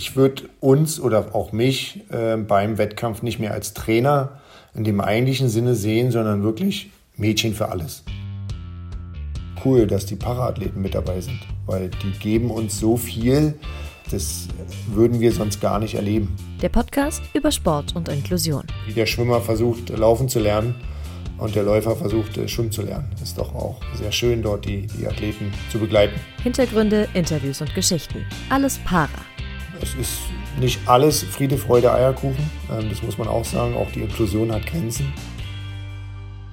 ich würde uns oder auch mich äh, beim Wettkampf nicht mehr als Trainer in dem eigentlichen Sinne sehen, sondern wirklich Mädchen für alles. Cool, dass die Paraathleten mit dabei sind, weil die geben uns so viel, das würden wir sonst gar nicht erleben. Der Podcast über Sport und Inklusion. Wie der Schwimmer versucht, laufen zu lernen und der Läufer versucht, schwimmen zu lernen. Ist doch auch sehr schön, dort die, die Athleten zu begleiten. Hintergründe, Interviews und Geschichten. Alles para. Es ist nicht alles Friede, Freude, Eierkuchen. Ähm, das muss man auch sagen. Auch die Inklusion hat Grenzen.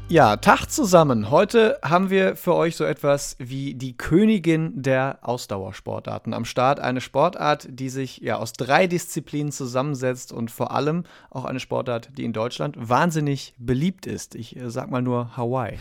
Ja, Tag zusammen. Heute haben wir für euch so etwas wie die Königin der Ausdauersportarten am Start. Eine Sportart, die sich ja aus drei Disziplinen zusammensetzt und vor allem auch eine Sportart, die in Deutschland wahnsinnig beliebt ist. Ich äh, sag mal nur Hawaii.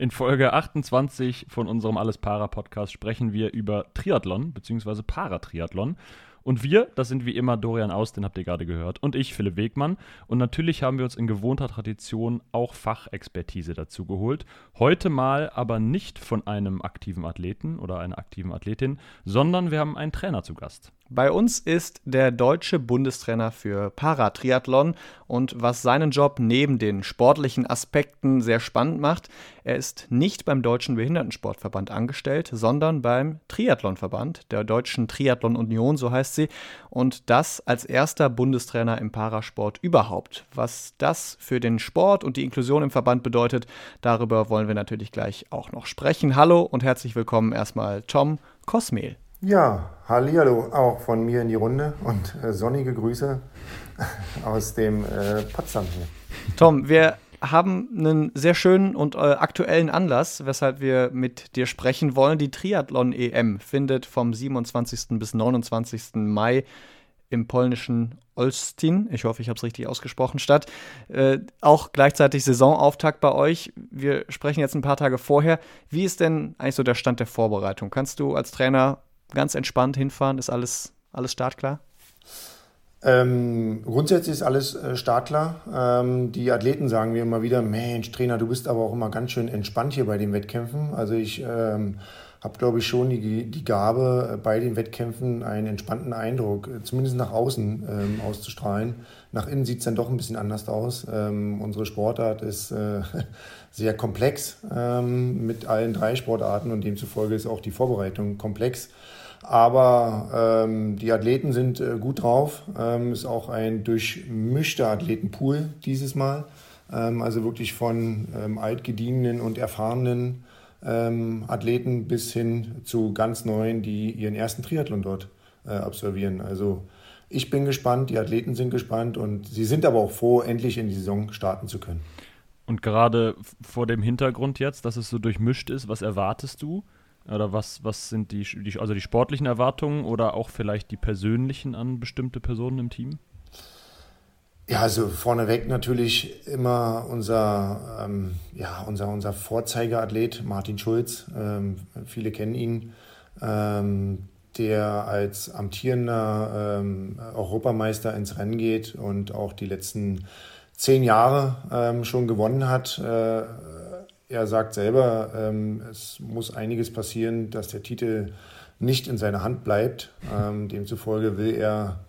In Folge 28 von unserem Alles Para Podcast sprechen wir über Triathlon bzw. Paratriathlon. Und wir, das sind wie immer Dorian Aus, den habt ihr gerade gehört, und ich, Philipp Wegmann. Und natürlich haben wir uns in gewohnter Tradition auch Fachexpertise dazu geholt. Heute mal aber nicht von einem aktiven Athleten oder einer aktiven Athletin, sondern wir haben einen Trainer zu Gast. Bei uns ist der deutsche Bundestrainer für Paratriathlon und was seinen Job neben den sportlichen Aspekten sehr spannend macht, er ist nicht beim Deutschen Behindertensportverband angestellt, sondern beim Triathlonverband, der Deutschen Triathlon Union, so heißt sie, und das als erster Bundestrainer im Parasport überhaupt. Was das für den Sport und die Inklusion im Verband bedeutet, darüber wollen wir natürlich gleich auch noch sprechen. Hallo und herzlich willkommen erstmal Tom Kosmel. Ja, Hallihallo auch von mir in die Runde und äh, sonnige Grüße aus dem äh, Potsdam hier. Tom, wir haben einen sehr schönen und äh, aktuellen Anlass, weshalb wir mit dir sprechen wollen. Die Triathlon-EM findet vom 27. bis 29. Mai im polnischen Olsztyn, ich hoffe, ich habe es richtig ausgesprochen, statt. Äh, auch gleichzeitig Saisonauftakt bei euch. Wir sprechen jetzt ein paar Tage vorher. Wie ist denn eigentlich so der Stand der Vorbereitung? Kannst du als Trainer ganz entspannt hinfahren? Ist alles, alles startklar? Ähm, grundsätzlich ist alles äh, startklar. Ähm, die Athleten sagen mir immer wieder, Mensch, Trainer, du bist aber auch immer ganz schön entspannt hier bei den Wettkämpfen. Also ich ähm, habe, glaube ich, schon die, die Gabe, äh, bei den Wettkämpfen einen entspannten Eindruck, äh, zumindest nach außen ähm, auszustrahlen. Nach innen sieht es dann doch ein bisschen anders aus. Ähm, unsere Sportart ist äh, sehr komplex ähm, mit allen drei Sportarten und demzufolge ist auch die Vorbereitung komplex. Aber ähm, die Athleten sind äh, gut drauf. Ähm, ist auch ein durchmischter Athletenpool dieses Mal. Ähm, also wirklich von ähm, altgedienten und erfahrenen ähm, Athleten bis hin zu ganz neuen, die ihren ersten Triathlon dort äh, absolvieren. Also ich bin gespannt, die Athleten sind gespannt und sie sind aber auch froh, endlich in die Saison starten zu können. Und gerade vor dem Hintergrund jetzt, dass es so durchmischt ist, was erwartest du? Oder was, was sind die, die, also die sportlichen Erwartungen oder auch vielleicht die persönlichen an bestimmte Personen im Team? Ja, also vorneweg natürlich immer unser, ähm, ja, unser, unser Vorzeigeathlet Martin Schulz. Ähm, viele kennen ihn, ähm, der als amtierender ähm, Europameister ins Rennen geht und auch die letzten zehn Jahre ähm, schon gewonnen hat. Äh, er sagt selber, ähm, es muss einiges passieren, dass der Titel nicht in seiner Hand bleibt. Ähm, demzufolge will er,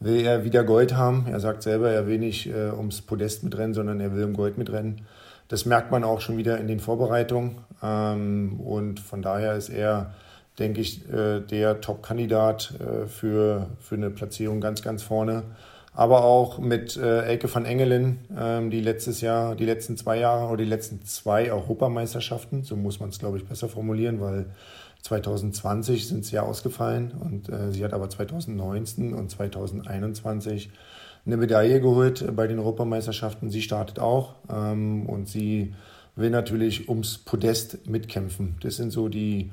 will er wieder Gold haben. Er sagt selber, er will nicht äh, ums Podest mitrennen, sondern er will um Gold mitrennen. Das merkt man auch schon wieder in den Vorbereitungen. Ähm, und von daher ist er, denke ich, äh, der Top-Kandidat äh, für, für eine Platzierung ganz, ganz vorne aber auch mit äh, Elke van Engelen, ähm, die letztes Jahr, die letzten zwei Jahre oder die letzten zwei Europameisterschaften, so muss man es, glaube ich, besser formulieren, weil 2020 sind sie ja ausgefallen und äh, sie hat aber 2019 und 2021 eine Medaille geholt bei den Europameisterschaften. Sie startet auch ähm, und sie will natürlich ums Podest mitkämpfen. Das sind so die,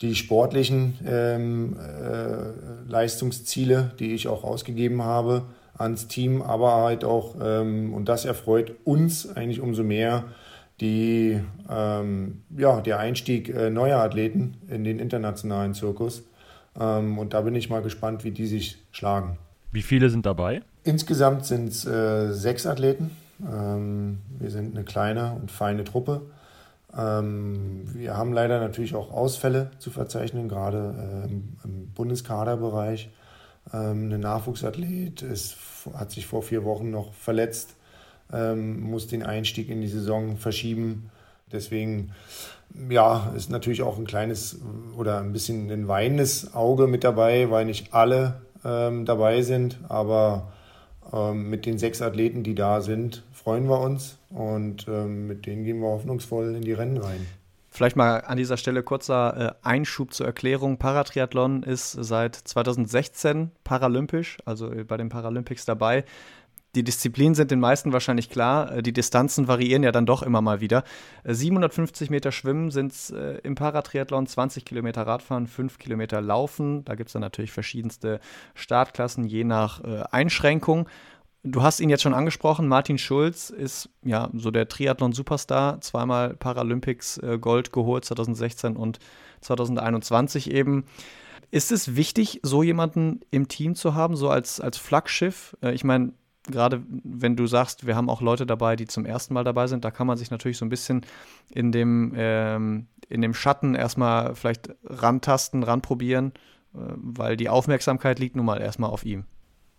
die sportlichen ähm, äh, Leistungsziele, die ich auch ausgegeben habe ans Team, aber halt auch, ähm, und das erfreut uns eigentlich umso mehr, die, ähm, ja, der Einstieg äh, neuer Athleten in den internationalen Zirkus. Ähm, und da bin ich mal gespannt, wie die sich schlagen. Wie viele sind dabei? Insgesamt sind es äh, sechs Athleten. Ähm, wir sind eine kleine und feine Truppe. Ähm, wir haben leider natürlich auch Ausfälle zu verzeichnen, gerade äh, im, im Bundeskaderbereich. Ähm, ein Nachwuchsathlet, ist, hat sich vor vier Wochen noch verletzt, ähm, muss den Einstieg in die Saison verschieben. Deswegen, ja, ist natürlich auch ein kleines oder ein bisschen ein weinendes Auge mit dabei, weil nicht alle ähm, dabei sind. Aber ähm, mit den sechs Athleten, die da sind, freuen wir uns und ähm, mit denen gehen wir hoffnungsvoll in die Rennen rein. Vielleicht mal an dieser Stelle kurzer äh, Einschub zur Erklärung. Paratriathlon ist seit 2016 paralympisch, also bei den Paralympics dabei. Die Disziplinen sind den meisten wahrscheinlich klar. Äh, die Distanzen variieren ja dann doch immer mal wieder. 750 äh, Meter Schwimmen sind es äh, im Paratriathlon, 20 Kilometer Radfahren, 5 Kilometer Laufen. Da gibt es dann natürlich verschiedenste Startklassen, je nach äh, Einschränkung. Du hast ihn jetzt schon angesprochen. Martin Schulz ist ja so der Triathlon-Superstar, zweimal Paralympics äh, Gold geholt, 2016 und 2021 eben. Ist es wichtig, so jemanden im Team zu haben, so als, als Flaggschiff? Äh, ich meine, gerade wenn du sagst, wir haben auch Leute dabei, die zum ersten Mal dabei sind, da kann man sich natürlich so ein bisschen in dem, ähm, in dem Schatten erstmal vielleicht rantasten, ranprobieren, äh, weil die Aufmerksamkeit liegt nun mal erstmal auf ihm.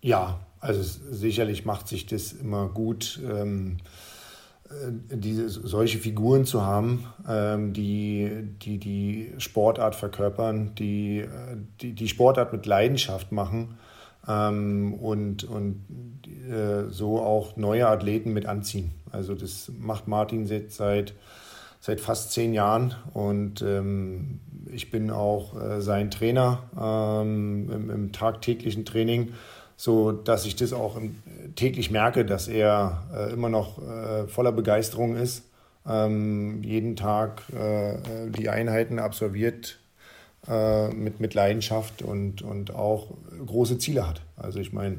Ja, also sicherlich macht sich das immer gut, ähm, äh, diese, solche Figuren zu haben, ähm, die, die die Sportart verkörpern, die, äh, die die Sportart mit Leidenschaft machen ähm, und, und äh, so auch neue Athleten mit anziehen. Also das macht Martin seit, seit fast zehn Jahren und ähm, ich bin auch äh, sein Trainer ähm, im, im tagtäglichen Training so dass ich das auch täglich merke, dass er äh, immer noch äh, voller Begeisterung ist, ähm, jeden Tag äh, die Einheiten absolviert äh, mit, mit Leidenschaft und, und auch große Ziele hat. Also ich meine,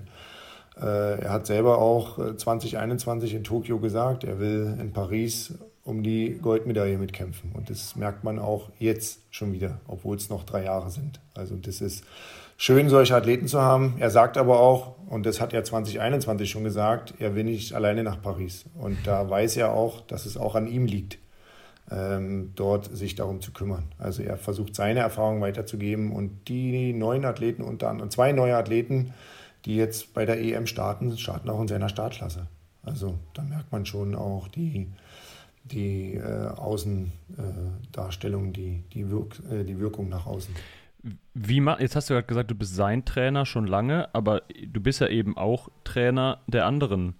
äh, er hat selber auch 2021 in Tokio gesagt, er will in Paris um die Goldmedaille mitkämpfen. Und das merkt man auch jetzt schon wieder, obwohl es noch drei Jahre sind. Also das ist schön, solche Athleten zu haben. Er sagt aber auch, und das hat er 2021 schon gesagt, er will nicht alleine nach Paris. Und da weiß er auch, dass es auch an ihm liegt, ähm, dort sich darum zu kümmern. Also er versucht seine Erfahrungen weiterzugeben und die neuen Athleten, unter anderem zwei neue Athleten, die jetzt bei der EM starten, starten auch in seiner Startklasse. Also da merkt man schon auch die, die äh, Außendarstellung, die, die, Wirk äh, die Wirkung nach außen. Wie jetzt hast du gerade gesagt, du bist sein Trainer schon lange, aber du bist ja eben auch Trainer der anderen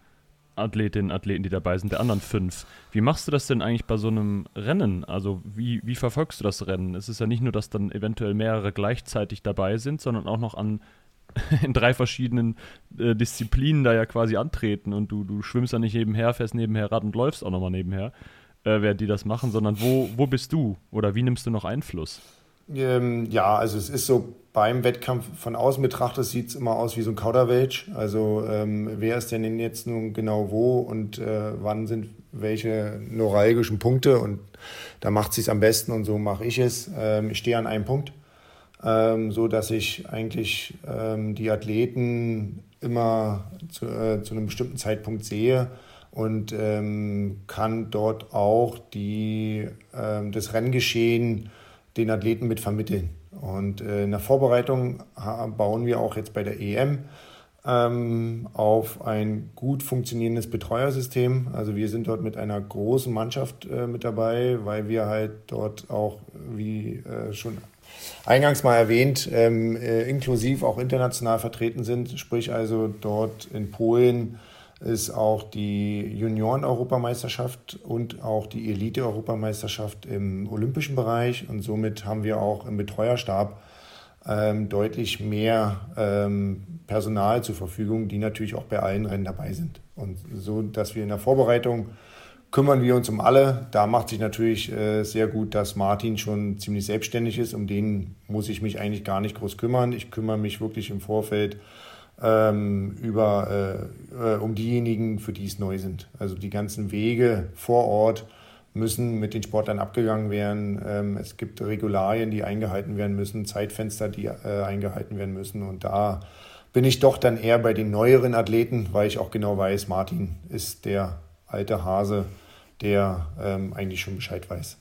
Athletinnen Athleten, die dabei sind, der anderen fünf. Wie machst du das denn eigentlich bei so einem Rennen? Also wie, wie verfolgst du das Rennen? Es ist ja nicht nur, dass dann eventuell mehrere gleichzeitig dabei sind, sondern auch noch an in drei verschiedenen äh, Disziplinen da ja quasi antreten und du, du schwimmst ja nicht nebenher, fährst nebenher Rad und läufst auch nochmal nebenher, äh, während die das machen, sondern wo, wo bist du oder wie nimmst du noch Einfluss? Ähm, ja, also es ist so beim Wettkampf von außen betrachtet sieht es immer aus wie so ein Kauderwelsch. Also ähm, wer ist denn jetzt nun genau wo und äh, wann sind welche neuralgischen Punkte und da macht es am besten und so mache ich es. Ähm, ich stehe an einem Punkt, ähm, so dass ich eigentlich ähm, die Athleten immer zu, äh, zu einem bestimmten Zeitpunkt sehe und ähm, kann dort auch die, ähm, das Renngeschehen den Athleten mit vermitteln. Und äh, in der Vorbereitung bauen wir auch jetzt bei der EM ähm, auf ein gut funktionierendes Betreuersystem. Also wir sind dort mit einer großen Mannschaft äh, mit dabei, weil wir halt dort auch, wie äh, schon eingangs mal erwähnt, ähm, äh, inklusiv auch international vertreten sind. Sprich also dort in Polen ist auch die Junioren-Europameisterschaft und auch die Elite-Europameisterschaft im olympischen Bereich. Und somit haben wir auch im Betreuerstab ähm, deutlich mehr ähm, Personal zur Verfügung, die natürlich auch bei allen Rennen dabei sind. Und so, dass wir in der Vorbereitung kümmern wir uns um alle. Da macht sich natürlich äh, sehr gut, dass Martin schon ziemlich selbstständig ist. Um den muss ich mich eigentlich gar nicht groß kümmern. Ich kümmere mich wirklich im Vorfeld ähm, über, äh, äh, um diejenigen, für die es neu sind. Also die ganzen Wege vor Ort müssen mit den Sportlern abgegangen werden. Ähm, es gibt Regularien, die eingehalten werden müssen, Zeitfenster, die äh, eingehalten werden müssen. Und da bin ich doch dann eher bei den neueren Athleten, weil ich auch genau weiß, Martin ist der alte Hase, der ähm, eigentlich schon Bescheid weiß.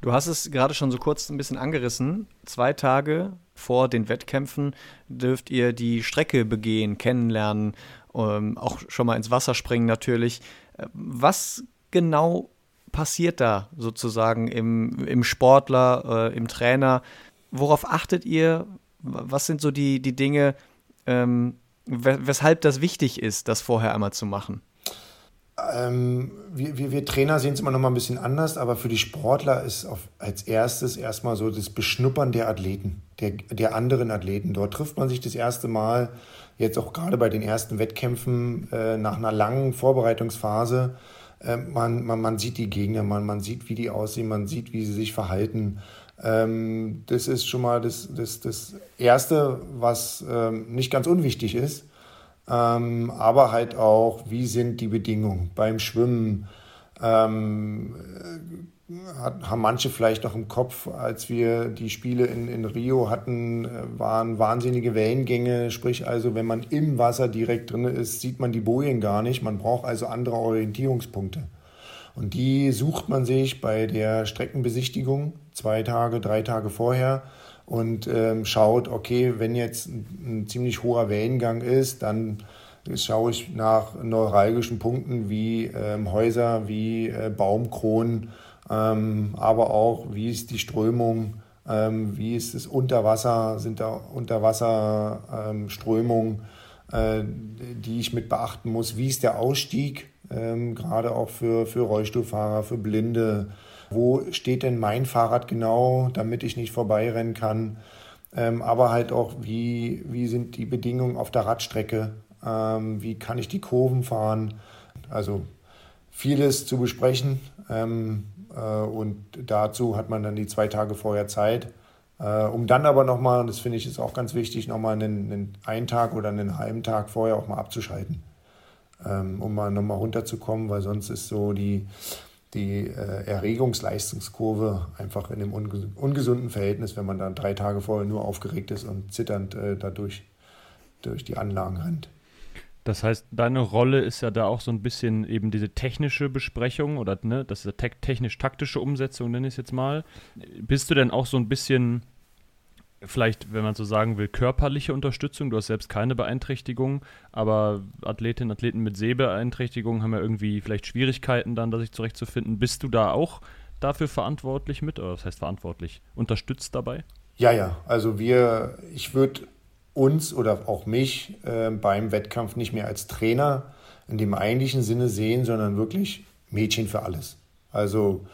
Du hast es gerade schon so kurz ein bisschen angerissen. Zwei Tage vor den Wettkämpfen dürft ihr die Strecke begehen, kennenlernen, ähm, auch schon mal ins Wasser springen natürlich. Äh, was genau passiert da sozusagen im, im Sportler, äh, im Trainer? Worauf achtet ihr? Was sind so die, die Dinge, ähm, weshalb das wichtig ist, das vorher einmal zu machen? Ähm, wir, wir, wir, Trainer sehen es immer noch mal ein bisschen anders, aber für die Sportler ist auf, als erstes erstmal so das Beschnuppern der Athleten, der, der anderen Athleten. Dort trifft man sich das erste Mal, jetzt auch gerade bei den ersten Wettkämpfen, äh, nach einer langen Vorbereitungsphase. Äh, man, man, man sieht die Gegner, man, man sieht, wie die aussehen, man sieht, wie sie sich verhalten. Ähm, das ist schon mal das, das, das Erste, was ähm, nicht ganz unwichtig ist. Ähm, aber halt auch, wie sind die Bedingungen beim Schwimmen? Ähm, äh, hat, haben manche vielleicht noch im Kopf, als wir die Spiele in, in Rio hatten, äh, waren wahnsinnige Wellengänge. Sprich also, wenn man im Wasser direkt drin ist, sieht man die Bojen gar nicht. Man braucht also andere Orientierungspunkte. Und die sucht man sich bei der Streckenbesichtigung zwei Tage, drei Tage vorher und ähm, schaut, okay, wenn jetzt ein, ziemlich hoher Wellengang ist, dann schaue ich nach neuralgischen Punkten wie ähm, Häuser, wie äh, Baumkronen, ähm, aber auch, wie ist die Strömung, ähm, wie ist es unter Wasser, sind da Unterwasserströmungen, ähm, äh, die ich mit beachten muss, wie ist der Ausstieg, ähm, gerade auch für, für Rollstuhlfahrer, für Blinde, wo steht denn mein Fahrrad genau, damit ich nicht vorbeirennen kann. Ähm, aber halt auch, wie, wie sind die Bedingungen auf der Radstrecke, ähm, wie kann ich die Kurven fahren. Also vieles zu besprechen ähm, äh, und dazu hat man dann die zwei Tage vorher Zeit. Äh, um dann aber nochmal, das finde ich ist auch ganz wichtig, nochmal einen, einen, einen Tag oder einen halben Tag vorher auch mal abzuschalten, ähm, um mal nochmal runterzukommen, weil sonst ist so die, die äh, Erregungsleistungskurve einfach in einem ungesunden Verhältnis, wenn man dann drei Tage vorher nur aufgeregt ist und zitternd äh, dadurch durch die Anlagen rennt. Das heißt, deine Rolle ist ja da auch so ein bisschen eben diese technische Besprechung oder ne, das ist technisch-taktische Umsetzung, nenne ich es jetzt mal. Bist du denn auch so ein bisschen vielleicht, wenn man so sagen will, körperliche Unterstützung. Du hast selbst keine Beeinträchtigung, aber Athletinnen Athleten mit Sehbeeinträchtigungen haben ja irgendwie vielleicht Schwierigkeiten dann, da sich zurechtzufinden. Bist du da auch dafür verantwortlich mit? Oder was heißt verantwortlich? Unterstützt dabei? Ja, ja. Also wir, ich würde uns oder auch mich äh, beim Wettkampf nicht mehr als Trainer in dem eigentlichen Sinne sehen, sondern wirklich Mädchen für alles. Also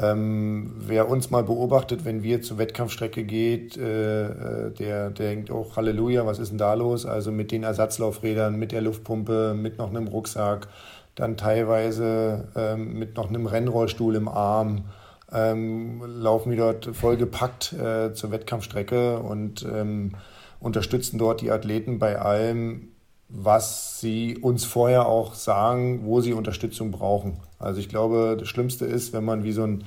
ähm, wer uns mal beobachtet, wenn wir zur Wettkampfstrecke geht, äh, äh, der, der denkt, oh Halleluja, was ist denn da los? Also mit den Ersatzlaufrädern, mit der Luftpumpe, mit noch einem Rucksack, dann teilweise ähm, mit noch einem Rennrollstuhl im Arm, ähm, laufen wir dort vollgepackt äh, zur Wettkampfstrecke und ähm, unterstützen dort die Athleten bei allem, was sie uns vorher auch sagen, wo sie Unterstützung brauchen. Also ich glaube, das Schlimmste ist, wenn man wie so ein,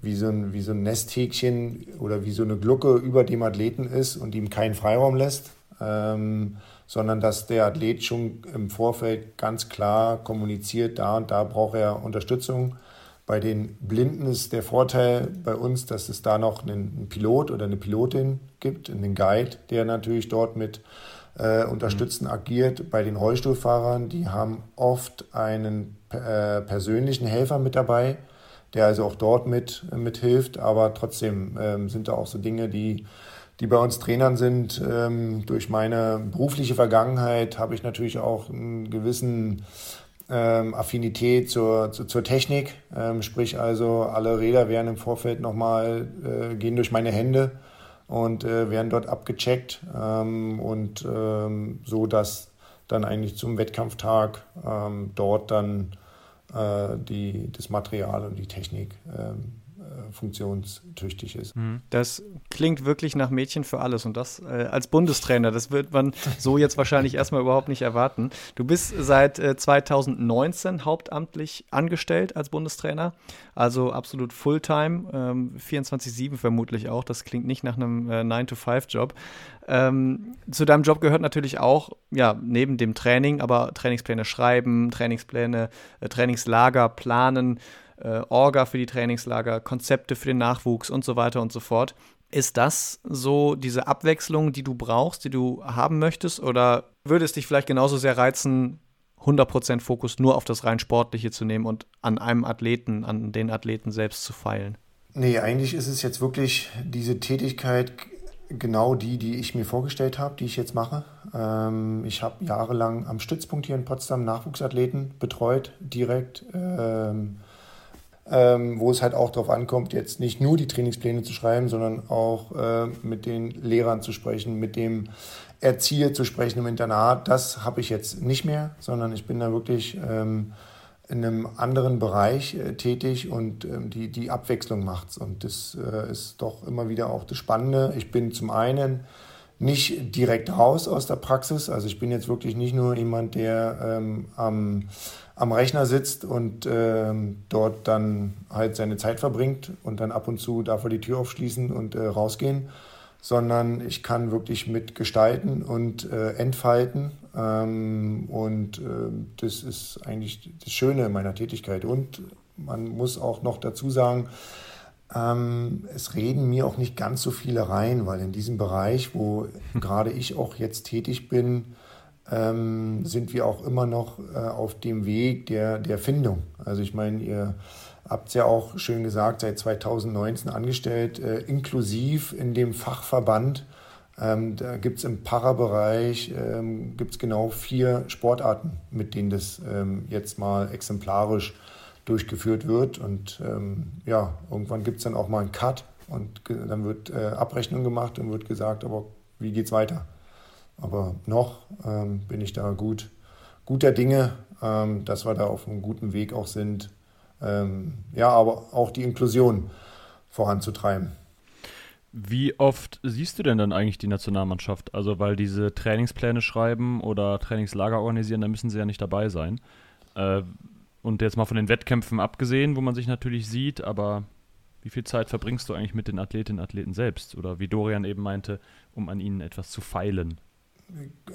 wie so ein, wie so ein Nesthäkchen oder wie so eine Glucke über dem Athleten ist und ihm keinen Freiraum lässt, ähm, sondern dass der Athlet schon im Vorfeld ganz klar kommuniziert, da und da braucht er Unterstützung. Bei den Blinden ist der Vorteil bei uns, dass es da noch einen Pilot oder eine Pilotin gibt, einen Guide, der natürlich dort mit äh, unterstützend mhm. agiert. Bei den Rollstuhlfahrern, die haben oft einen äh, persönlichen Helfer mit dabei, der also auch dort mit, mit hilft. Aber trotzdem ähm, sind da auch so Dinge, die, die bei uns Trainern sind. Ähm, durch meine berufliche Vergangenheit habe ich natürlich auch einen gewissen ähm, Affinität zur, zur, zur Technik. Ähm, sprich also, alle Räder werden im Vorfeld nochmal, äh, gehen durch meine Hände und äh, werden dort abgecheckt ähm, und ähm, so, dass dann eigentlich zum Wettkampftag ähm, dort dann äh, die, das Material und die Technik ähm, äh, funktionstüchtig ist. Mhm. Das klingt wirklich nach Mädchen für alles und das äh, als Bundestrainer, das wird man so jetzt wahrscheinlich erstmal überhaupt nicht erwarten. Du bist seit äh, 2019 hauptamtlich angestellt als Bundestrainer, also absolut Fulltime, ähm, 24-7 vermutlich auch, das klingt nicht nach einem äh, 9-to-5-Job. Ähm, zu deinem Job gehört natürlich auch, ja, neben dem Training, aber Trainingspläne schreiben, Trainingspläne, äh, Trainingslager planen, äh, Orga für die Trainingslager, Konzepte für den Nachwuchs und so weiter und so fort. Ist das so diese Abwechslung, die du brauchst, die du haben möchtest? Oder würde es dich vielleicht genauso sehr reizen, 100% Fokus nur auf das rein Sportliche zu nehmen und an einem Athleten, an den Athleten selbst zu feilen? Nee, eigentlich ist es jetzt wirklich diese Tätigkeit genau die, die ich mir vorgestellt habe, die ich jetzt mache. Ähm, ich habe jahrelang am Stützpunkt hier in Potsdam Nachwuchsathleten betreut, direkt, ähm, ähm, wo es halt auch darauf ankommt, jetzt nicht nur die Trainingspläne zu schreiben, sondern auch äh, mit den Lehrern zu sprechen, mit dem Erzieher zu sprechen im Internat. Das habe ich jetzt nicht mehr, sondern ich bin da wirklich ähm, in einem anderen Bereich äh, tätig und ähm, die, die Abwechslung macht's. Und das äh, ist doch immer wieder auch das Spannende. Ich bin zum einen nicht direkt raus aus der Praxis. Also ich bin jetzt wirklich nicht nur jemand, der ähm, am, am Rechner sitzt und ähm, dort dann halt seine Zeit verbringt und dann ab und zu darf er die Tür aufschließen und äh, rausgehen, sondern ich kann wirklich mit gestalten und äh, entfalten. Ähm, und äh, das ist eigentlich das Schöne in meiner Tätigkeit. Und man muss auch noch dazu sagen, ähm, es reden mir auch nicht ganz so viele rein, weil in diesem Bereich, wo gerade ich auch jetzt tätig bin, ähm, sind wir auch immer noch äh, auf dem Weg der, der Findung. Also ich meine, ihr habt es ja auch schön gesagt, seit 2019 angestellt, äh, inklusiv in dem Fachverband. Ähm, da gibt es im Parabereich ähm, gibt's genau vier Sportarten, mit denen das ähm, jetzt mal exemplarisch durchgeführt wird. Und ähm, ja, irgendwann gibt es dann auch mal einen Cut und dann wird äh, Abrechnung gemacht und wird gesagt, aber wie geht's weiter? Aber noch ähm, bin ich da gut, guter Dinge, ähm, dass wir da auf einem guten Weg auch sind, ähm, ja, aber auch die Inklusion voranzutreiben. Wie oft siehst du denn dann eigentlich die Nationalmannschaft? Also, weil diese Trainingspläne schreiben oder Trainingslager organisieren, da müssen sie ja nicht dabei sein. Äh, und jetzt mal von den Wettkämpfen abgesehen, wo man sich natürlich sieht, aber wie viel Zeit verbringst du eigentlich mit den Athletinnen und Athleten selbst? Oder wie Dorian eben meinte, um an ihnen etwas zu feilen?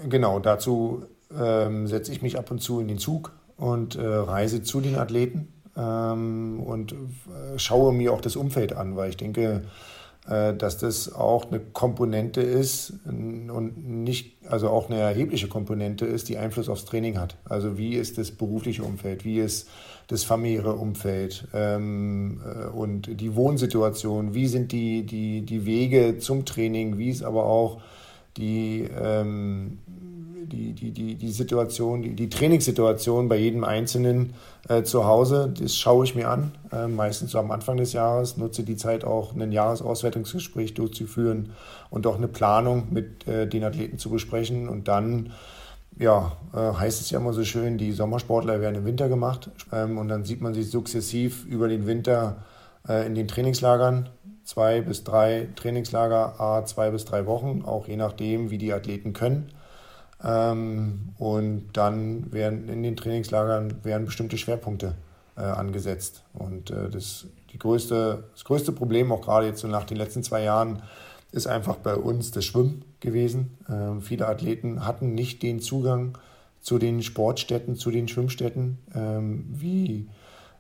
Genau, dazu ähm, setze ich mich ab und zu in den Zug und äh, reise zu den Athleten ähm, und äh, schaue mir auch das Umfeld an, weil ich denke, dass das auch eine Komponente ist und nicht, also auch eine erhebliche Komponente ist, die Einfluss aufs Training hat. Also wie ist das berufliche Umfeld, wie ist das familiäre Umfeld ähm, äh, und die Wohnsituation, wie sind die, die, die Wege zum Training, wie ist aber auch die, ähm, die, die, die, die Situation, die, die Trainingssituation bei jedem Einzelnen äh, zu Hause. Das schaue ich mir an, äh, meistens so am Anfang des Jahres, nutze die Zeit auch, ein Jahresauswertungsgespräch durchzuführen und auch eine Planung mit äh, den Athleten zu besprechen. Und dann, ja, äh, heißt es ja immer so schön, die Sommersportler werden im Winter gemacht. Ähm, und dann sieht man sich sukzessiv über den Winter äh, in den Trainingslagern zwei bis drei Trainingslager, a zwei bis drei Wochen, auch je nachdem, wie die Athleten können. Ähm, und dann werden in den Trainingslagern werden bestimmte Schwerpunkte äh, angesetzt. Und äh, das, die größte, das größte Problem, auch gerade jetzt so nach den letzten zwei Jahren, ist einfach bei uns das Schwimmen gewesen. Ähm, viele Athleten hatten nicht den Zugang zu den Sportstätten, zu den Schwimmstätten, ähm, wie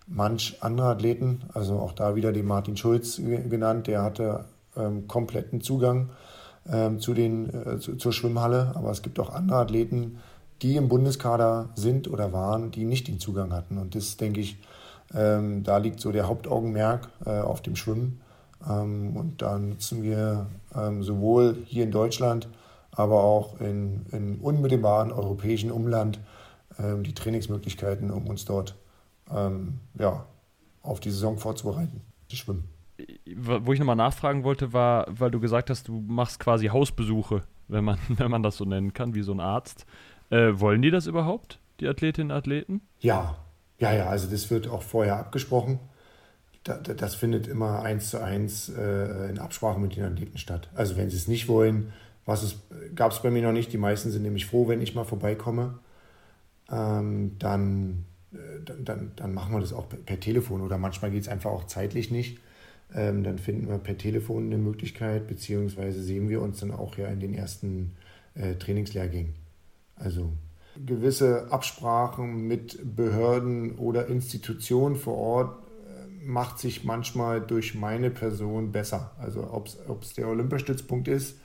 manch andere Athleten. Also auch da wieder den Martin Schulz genannt, der hatte ähm, kompletten Zugang ähm, zu den, äh, zu, zur Schwimmhalle. Aber es gibt auch andere Athleten, die im Bundeskader sind oder waren, die nicht den Zugang hatten. Und das, denke ich, ähm, da liegt so der Hauptaugenmerk äh, auf dem Schwimmen. Ähm, und da nutzen wir ähm, sowohl hier in Deutschland, aber auch in, in unmittelbaren europäischen Umland ähm, die Trainingsmöglichkeiten, um uns dort ja, auf die Saison vorzubereiten, das Schwimmen wo ich nochmal nachfragen wollte, war, weil du gesagt hast, du machst quasi Hausbesuche, wenn man, wenn man das so nennen kann, wie so ein Arzt. Äh, wollen die das überhaupt, die Athletinnen und Athleten? Ja, ja, ja, also das wird auch vorher abgesprochen. das findet immer eins zu eins äh, in Absprache mit den Athleten statt. Also wenn sie es nicht wollen, was es gab es bei mir noch nicht. Die meisten sind nämlich froh, wenn ich mal vorbeikomme. Ähm, dann, äh, dann, dann, dann, machen wir das auch per, per Telefon oder manchmal geht es einfach auch zeitlich nicht. Ähm, dann finden wir per Telefon eine Möglichkeit, beziehungsweise sehen wir uns dann auch ja in den ersten äh, Trainingslehrgängen. Also gewisse Absprachen mit Behörden oder Institutionen vor Ort äh, macht sich manchmal durch meine Person besser. Also ob es der Olympiastützpunkt ist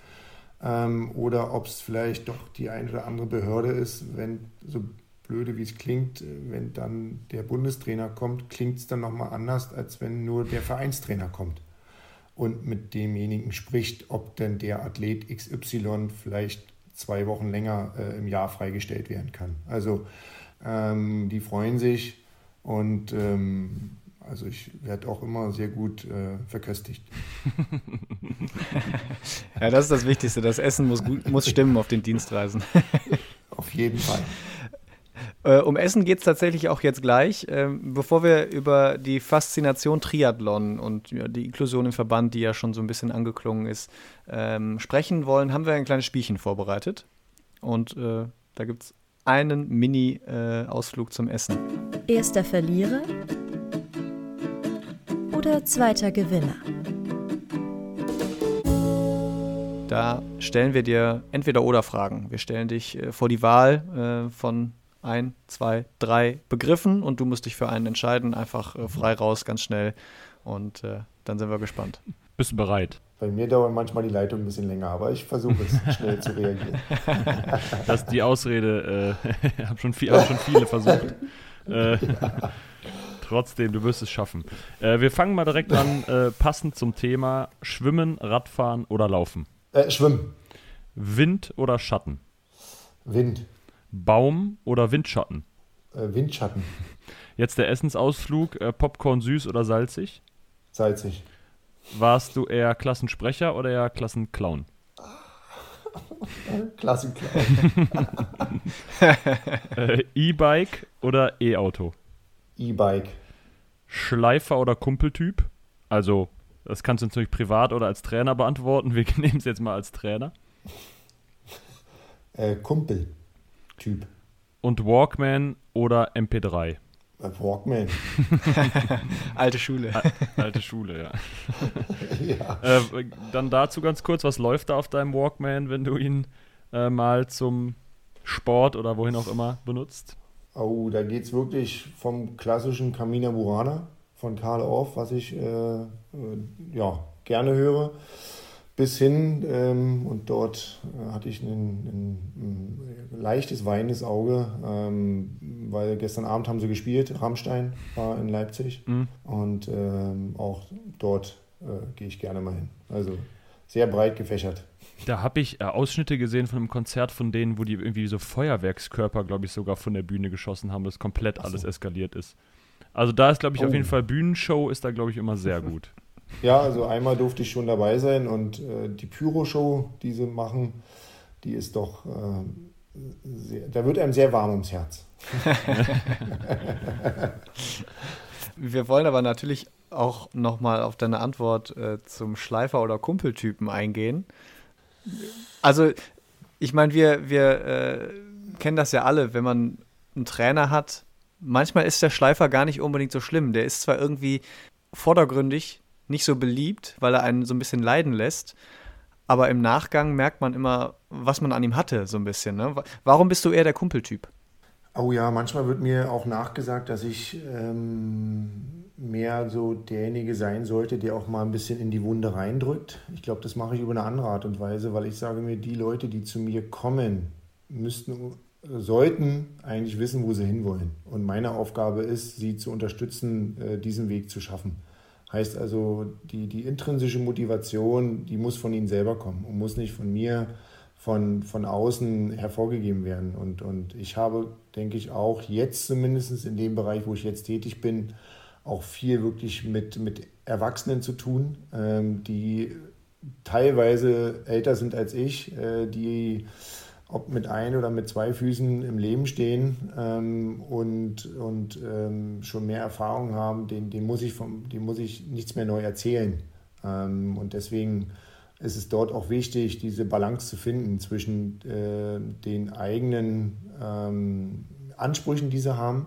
ähm, oder ob es vielleicht doch die eine oder andere Behörde ist, wenn so blöde wie es klingt, wenn dann der Bundestrainer kommt, klingt es dann nochmal anders, als wenn nur der Vereinstrainer kommt und mit demjenigen spricht, ob denn der Athlet XY vielleicht zwei Wochen länger äh, im Jahr freigestellt werden kann. Also ähm, die freuen sich und ähm, also ich werde auch immer sehr gut äh, verköstigt. ja, das ist das Wichtigste. Das Essen muss, gut, muss stimmen auf den Dienstreisen. auf jeden Fall. Äh, um Essen geht es tatsächlich auch jetzt gleich. Ähm, bevor wir über die Faszination Triathlon und ja, die Inklusion im Verband, die ja schon so ein bisschen angeklungen ist, ähm, sprechen wollen, haben wir ein kleines Spielchen vorbereitet. Und äh, da gibt es einen Mini-Ausflug äh, zum Essen. Erster Verlierer oder zweiter Gewinner? Da stellen wir dir entweder oder Fragen. Wir stellen dich äh, vor die Wahl äh, von ein, zwei, drei Begriffen und du musst dich für einen entscheiden, einfach äh, frei raus, ganz schnell. Und äh, dann sind wir gespannt. Bist du bereit? Bei mir dauert manchmal die Leitung ein bisschen länger, aber ich versuche es schnell zu reagieren. Das ist die Ausrede, äh, haben schon, viel, hab schon viele versucht. Äh, ja. Trotzdem, du wirst es schaffen. Äh, wir fangen mal direkt an, äh, passend zum Thema Schwimmen, Radfahren oder Laufen. Äh, schwimmen. Wind oder Schatten? Wind. Baum oder Windschatten? Äh, Windschatten. Jetzt der Essensausflug, äh, Popcorn süß oder salzig? Salzig. Warst du eher Klassensprecher oder eher Klassenclown? Klassenclown. äh, E-Bike oder E-Auto? E-Bike. Schleifer oder Kumpeltyp? Also, das kannst du natürlich privat oder als Trainer beantworten. Wir nehmen es jetzt mal als Trainer. Äh, Kumpel. Typ. Und Walkman oder MP3? Äh, Walkman. alte Schule. alte Schule, ja. ja. Äh, dann dazu ganz kurz, was läuft da auf deinem Walkman, wenn du ihn äh, mal zum Sport oder wohin auch immer benutzt? Oh, da geht es wirklich vom klassischen Camina Burana von Karl Orff, was ich äh, äh, ja, gerne höre, bis hin, ähm, und dort äh, hatte ich ein, ein, ein, leichtes weinendes Auge, ähm, weil gestern Abend haben sie gespielt, Rammstein war in Leipzig mhm. und ähm, auch dort äh, gehe ich gerne mal hin. Also sehr breit gefächert. Da habe ich äh, Ausschnitte gesehen von einem Konzert von denen, wo die irgendwie so Feuerwerkskörper, glaube ich, sogar von der Bühne geschossen haben, dass komplett so. alles eskaliert ist. Also da ist, glaube ich, oh. auf jeden Fall Bühnenshow ist da, glaube ich, immer sehr gut. Ja, also einmal durfte ich schon dabei sein und äh, die Pyro-Show, die sie machen, die ist doch, äh, sehr, da wird einem sehr warm ums Herz. Wir wollen aber natürlich auch nochmal auf deine Antwort äh, zum Schleifer- oder Kumpeltypen eingehen. Also, ich meine, wir, wir äh, kennen das ja alle, wenn man einen Trainer hat. Manchmal ist der Schleifer gar nicht unbedingt so schlimm. Der ist zwar irgendwie vordergründig nicht so beliebt, weil er einen so ein bisschen leiden lässt. Aber im Nachgang merkt man immer, was man an ihm hatte, so ein bisschen. Ne? Warum bist du eher der Kumpeltyp? Oh ja, manchmal wird mir auch nachgesagt, dass ich ähm, mehr so derjenige sein sollte, der auch mal ein bisschen in die Wunde reindrückt. Ich glaube, das mache ich über eine andere Art und Weise, weil ich sage mir, die Leute, die zu mir kommen, müssten, sollten eigentlich wissen, wo sie hinwollen. Und meine Aufgabe ist, sie zu unterstützen, äh, diesen Weg zu schaffen. Heißt also, die, die intrinsische Motivation, die muss von ihnen selber kommen und muss nicht von mir, von, von außen hervorgegeben werden. Und, und ich habe, denke ich, auch jetzt zumindest in dem Bereich, wo ich jetzt tätig bin, auch viel wirklich mit, mit Erwachsenen zu tun, ähm, die teilweise älter sind als ich, äh, die ob mit ein oder mit zwei Füßen im Leben stehen ähm, und, und ähm, schon mehr Erfahrung haben, den, den, muss ich vom, den muss ich nichts mehr neu erzählen. Ähm, und deswegen ist es dort auch wichtig, diese Balance zu finden zwischen äh, den eigenen ähm, Ansprüchen, die sie haben,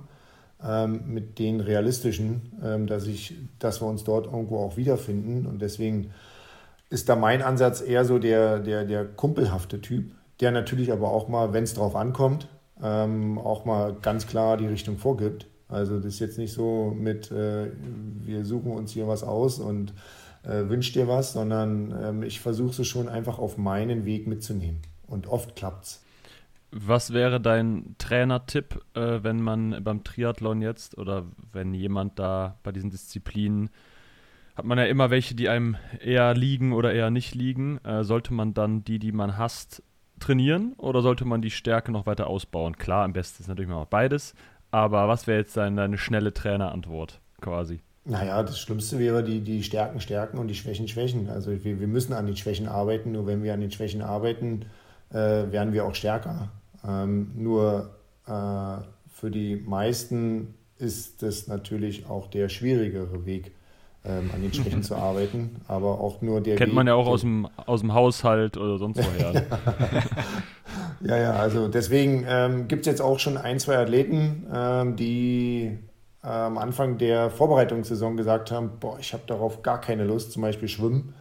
ähm, mit den realistischen, ähm, dass, ich, dass wir uns dort irgendwo auch wiederfinden. Und deswegen ist da mein Ansatz eher so der, der, der kumpelhafte Typ, der natürlich aber auch mal, wenn es drauf ankommt, ähm, auch mal ganz klar die Richtung vorgibt. Also das ist jetzt nicht so mit, äh, wir suchen uns hier was aus und äh, wünsch dir was, sondern ähm, ich versuche es schon einfach auf meinen Weg mitzunehmen. Und oft klappt's. Was wäre dein Trainertipp, äh, wenn man beim Triathlon jetzt oder wenn jemand da bei diesen Disziplinen hat man ja immer welche, die einem eher liegen oder eher nicht liegen. Äh, sollte man dann die, die man hasst, trainieren oder sollte man die Stärke noch weiter ausbauen? Klar, am besten ist natürlich mal beides, aber was wäre jetzt deine, deine schnelle Trainerantwort quasi? Naja, das Schlimmste wäre die, die Stärken stärken und die Schwächen schwächen. Also wir, wir müssen an den Schwächen arbeiten, nur wenn wir an den Schwächen arbeiten, äh, werden wir auch stärker. Ähm, nur äh, für die meisten ist das natürlich auch der schwierigere Weg ähm, an den Schwächen zu arbeiten, aber auch nur der Kennt Weg, man ja auch aus dem, aus dem Haushalt oder sonst woher. ja, ja, also deswegen ähm, gibt es jetzt auch schon ein, zwei Athleten, ähm, die äh, am Anfang der Vorbereitungssaison gesagt haben, boah, ich habe darauf gar keine Lust, zum Beispiel Schwimmen,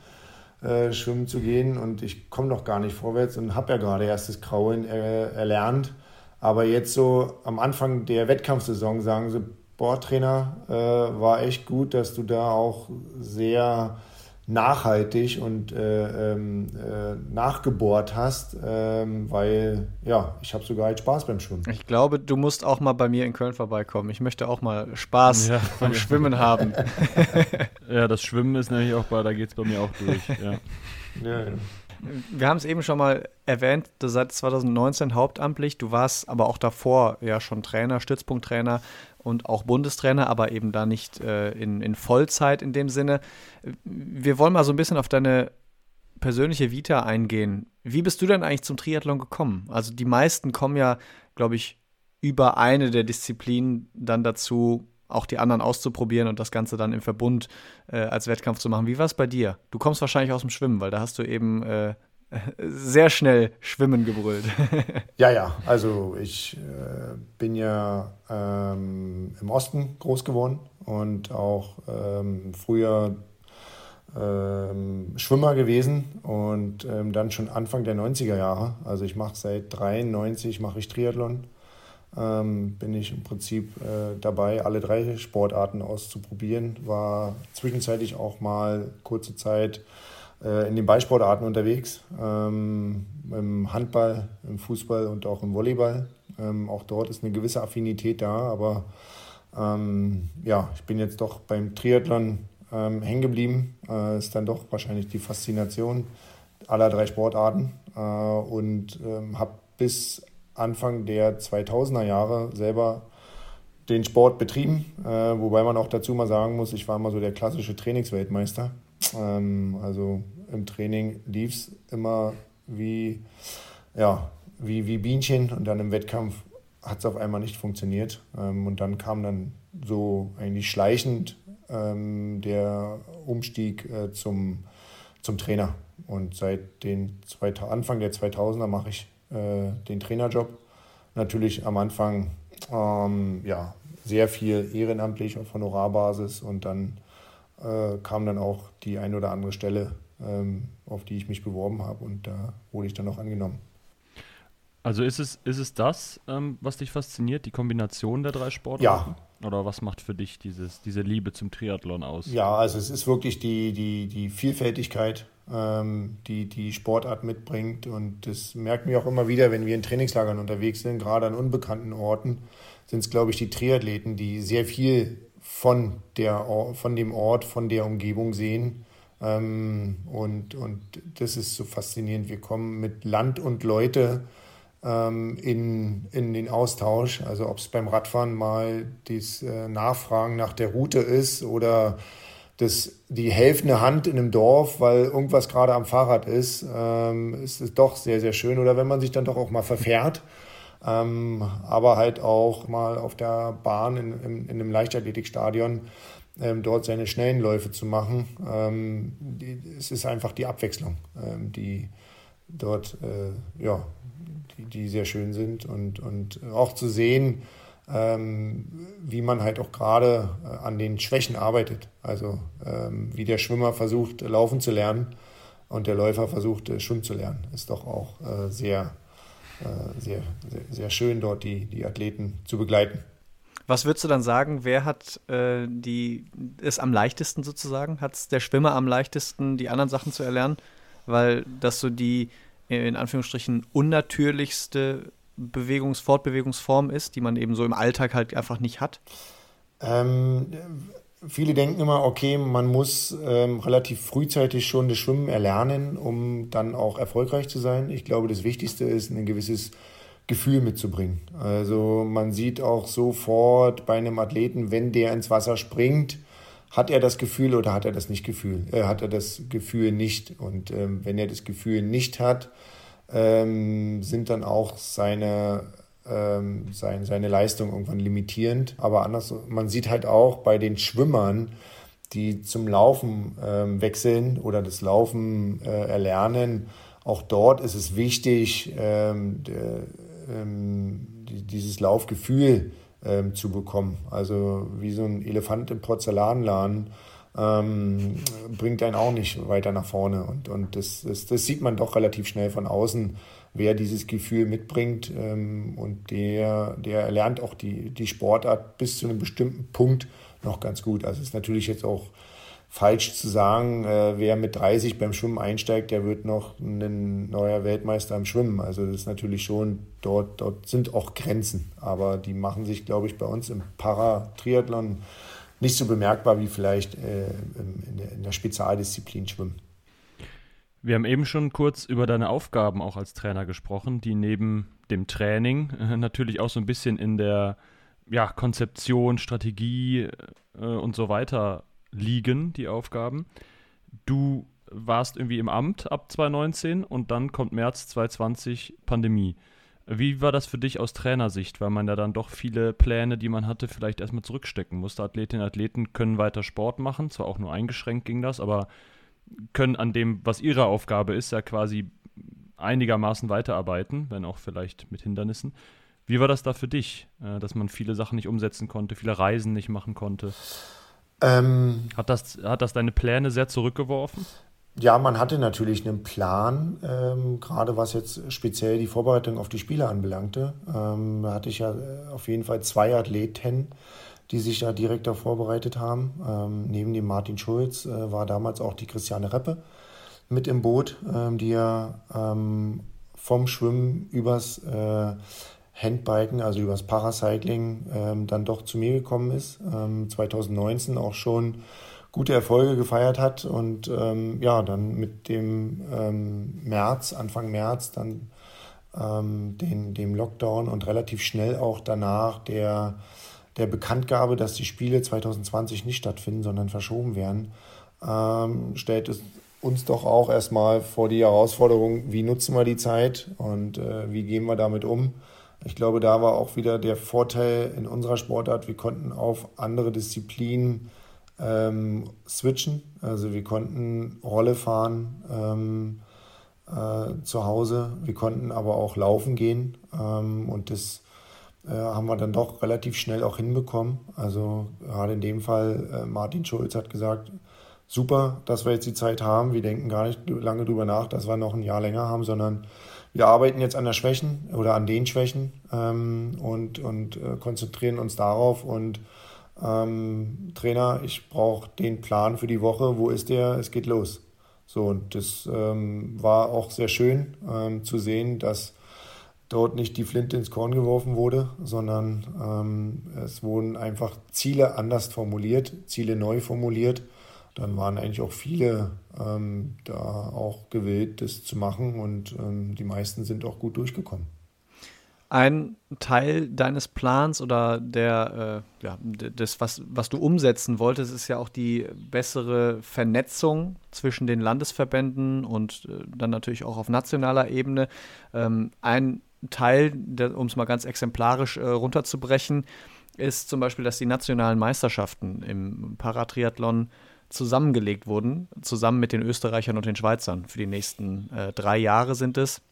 äh, schwimmen zu gehen und ich komme noch gar nicht vorwärts und habe ja gerade erst das Krauen äh, erlernt. Aber jetzt so am Anfang der Wettkampfsaison sagen sie, boah, Trainer, äh, war echt gut, dass du da auch sehr nachhaltig und äh, ähm, äh, nachgebohrt hast, ähm, weil ja, ich habe sogar halt Spaß beim Schwimmen. Ich glaube, du musst auch mal bei mir in Köln vorbeikommen. Ich möchte auch mal Spaß ja, beim Schwimmen haben. ja, das Schwimmen ist nämlich auch bei, da geht es bei mir auch durch. Ja. ja, ja. Wir haben es eben schon mal erwähnt, du seit 2019 hauptamtlich, du warst aber auch davor ja schon Trainer, Stützpunkttrainer und auch Bundestrainer, aber eben da nicht äh, in, in Vollzeit in dem Sinne. Wir wollen mal so ein bisschen auf deine persönliche Vita eingehen. Wie bist du denn eigentlich zum Triathlon gekommen? Also die meisten kommen ja, glaube ich, über eine der Disziplinen dann dazu, auch die anderen auszuprobieren und das Ganze dann im Verbund äh, als Wettkampf zu machen. Wie war es bei dir? Du kommst wahrscheinlich aus dem Schwimmen, weil da hast du eben äh, sehr schnell Schwimmen gebrüllt. ja, ja, also ich äh, bin ja ähm, im Osten groß geworden und auch ähm, früher ähm, Schwimmer gewesen und ähm, dann schon Anfang der 90er Jahre. Also ich mache seit 93 mache ich Triathlon. Ähm, bin ich im Prinzip äh, dabei, alle drei Sportarten auszuprobieren. War zwischenzeitlich auch mal kurze Zeit äh, in den Ballsportarten unterwegs, ähm, im Handball, im Fußball und auch im Volleyball. Ähm, auch dort ist eine gewisse Affinität da, aber ähm, ja, ich bin jetzt doch beim Triathlon ähm, hängen geblieben. Äh, ist dann doch wahrscheinlich die Faszination aller drei Sportarten äh, und ähm, habe bis Anfang der 2000er Jahre selber den Sport betrieben, äh, wobei man auch dazu mal sagen muss, ich war immer so der klassische Trainingsweltmeister. Also im Training lief es immer wie, ja, wie, wie Bienchen und dann im Wettkampf hat es auf einmal nicht funktioniert. Ähm, und dann kam dann so eigentlich schleichend ähm, der Umstieg äh, zum, zum Trainer. Und seit den zwei, Anfang der 2000er mache ich äh, den Trainerjob. Natürlich am Anfang ähm, ja, sehr viel ehrenamtlich auf Honorarbasis und dann äh, kam dann auch die ein oder andere Stelle, auf die ich mich beworben habe und da wurde ich dann auch angenommen. Also ist es, ist es das, ähm, was dich fasziniert, die Kombination der drei Sportarten? Ja. Oder was macht für dich dieses, diese Liebe zum Triathlon aus? Ja, also es ist wirklich die, die, die Vielfältigkeit, ähm, die die Sportart mitbringt. Und das merken wir auch immer wieder, wenn wir in Trainingslagern unterwegs sind, gerade an unbekannten Orten, sind es, glaube ich, die Triathleten, die sehr viel von, der, von dem Ort, von der Umgebung sehen. Ähm, und, und das ist so faszinierend. Wir kommen mit Land und Leute ähm, in, in den Austausch. Also ob es beim Radfahren mal das äh, Nachfragen nach der Route ist oder das, die helfende Hand in einem Dorf, weil irgendwas gerade am Fahrrad ist, ähm, ist es doch sehr, sehr schön. Oder wenn man sich dann doch auch mal verfährt. Ähm, aber halt auch mal auf der Bahn in, in, in einem Leichtathletikstadion dort seine schnellen Läufe zu machen. Ähm, es ist einfach die Abwechslung, ähm, die dort äh, ja, die, die sehr schön sind und, und auch zu sehen, ähm, wie man halt auch gerade äh, an den Schwächen arbeitet. Also ähm, wie der Schwimmer versucht, laufen zu lernen und der Läufer versucht, äh, schwimmen zu lernen. Ist doch auch sehr, sehr, sehr, sehr schön, dort die, die Athleten zu begleiten. Was würdest du dann sagen, wer hat äh, die, ist am leichtesten sozusagen? Hat es der Schwimmer am leichtesten, die anderen Sachen zu erlernen? Weil das so die in Anführungsstrichen unnatürlichste Bewegungs-, Fortbewegungsform ist, die man eben so im Alltag halt einfach nicht hat? Ähm, viele denken immer, okay, man muss ähm, relativ frühzeitig schon das Schwimmen erlernen, um dann auch erfolgreich zu sein. Ich glaube, das Wichtigste ist, ein gewisses Gefühl mitzubringen. Also man sieht auch sofort bei einem Athleten, wenn der ins Wasser springt, hat er das Gefühl oder hat er das nicht Gefühl? Äh, hat er das Gefühl nicht? Und ähm, wenn er das Gefühl nicht hat, ähm, sind dann auch seine ähm, sein, seine Leistung irgendwann limitierend. Aber anders, man sieht halt auch bei den Schwimmern, die zum Laufen ähm, wechseln oder das Laufen äh, erlernen, auch dort ist es wichtig, ähm, dieses Laufgefühl ähm, zu bekommen. Also wie so ein Elefant im Porzellanladen ähm, bringt einen auch nicht weiter nach vorne. Und, und das, das, das sieht man doch relativ schnell von außen, wer dieses Gefühl mitbringt. Ähm, und der, der erlernt auch die, die Sportart bis zu einem bestimmten Punkt noch ganz gut. Also es ist natürlich jetzt auch falsch zu sagen, äh, wer mit 30 beim Schwimmen einsteigt, der wird noch ein neuer Weltmeister im Schwimmen. Also das ist natürlich schon, dort, dort sind auch Grenzen. Aber die machen sich, glaube ich, bei uns im Paratriathlon nicht so bemerkbar wie vielleicht äh, in, der, in der Spezialdisziplin Schwimmen. Wir haben eben schon kurz über deine Aufgaben auch als Trainer gesprochen, die neben dem Training äh, natürlich auch so ein bisschen in der ja, Konzeption, Strategie äh, und so weiter liegen, die Aufgaben. Du warst irgendwie im Amt ab 2019 und dann kommt März 2020 Pandemie. Wie war das für dich aus Trainersicht, weil man da dann doch viele Pläne, die man hatte, vielleicht erstmal zurückstecken musste? Athletinnen und Athleten können weiter Sport machen, zwar auch nur eingeschränkt ging das, aber können an dem, was ihre Aufgabe ist, ja quasi einigermaßen weiterarbeiten, wenn auch vielleicht mit Hindernissen. Wie war das da für dich, äh, dass man viele Sachen nicht umsetzen konnte, viele Reisen nicht machen konnte? Ähm, hat, das, hat das deine Pläne sehr zurückgeworfen? Ja, man hatte natürlich einen Plan, ähm, gerade was jetzt speziell die Vorbereitung auf die Spiele anbelangte. Ähm, da hatte ich ja äh, auf jeden Fall zwei Athleten, die sich ja direkt da vorbereitet haben. Ähm, neben dem Martin Schulz äh, war damals auch die Christiane Reppe mit im Boot, ähm, die ja ähm, vom Schwimmen übers äh, Handbiken, also übers Paracycling, ähm, dann doch zu mir gekommen ist. Ähm, 2019 auch schon gute Erfolge gefeiert hat und ähm, ja, dann mit dem ähm, März, Anfang März, dann ähm, den, dem Lockdown und relativ schnell auch danach der, der Bekanntgabe, dass die Spiele 2020 nicht stattfinden, sondern verschoben werden, ähm, stellt es uns doch auch erstmal vor die Herausforderung, wie nutzen wir die Zeit und äh, wie gehen wir damit um. Ich glaube, da war auch wieder der Vorteil in unserer Sportart, wir konnten auf andere Disziplinen ähm, switchen. Also wir konnten Rolle fahren ähm, äh, zu Hause, wir konnten aber auch laufen gehen ähm, und das äh, haben wir dann doch relativ schnell auch hinbekommen. Also gerade in dem Fall, äh, Martin Schulz hat gesagt, super, dass wir jetzt die Zeit haben. Wir denken gar nicht lange drüber nach, dass wir noch ein Jahr länger haben, sondern wir arbeiten jetzt an der Schwächen oder an den Schwächen ähm, und, und äh, konzentrieren uns darauf und ähm, Trainer, ich brauche den Plan für die Woche, wo ist der, es geht los. So, und das ähm, war auch sehr schön ähm, zu sehen, dass dort nicht die Flinte ins Korn geworfen wurde, sondern ähm, es wurden einfach Ziele anders formuliert, Ziele neu formuliert. Dann waren eigentlich auch viele ähm, da auch gewillt, das zu machen und ähm, die meisten sind auch gut durchgekommen ein Teil deines Plans oder der, äh, ja, des, was, was du umsetzen wolltest, ist ja auch die bessere Vernetzung zwischen den Landesverbänden und äh, dann natürlich auch auf nationaler Ebene. Ähm, ein Teil, um es mal ganz exemplarisch äh, runterzubrechen, ist zum Beispiel, dass die nationalen Meisterschaften im Paratriathlon zusammengelegt wurden, zusammen mit den Österreichern und den Schweizern. Für die nächsten äh, drei Jahre sind es.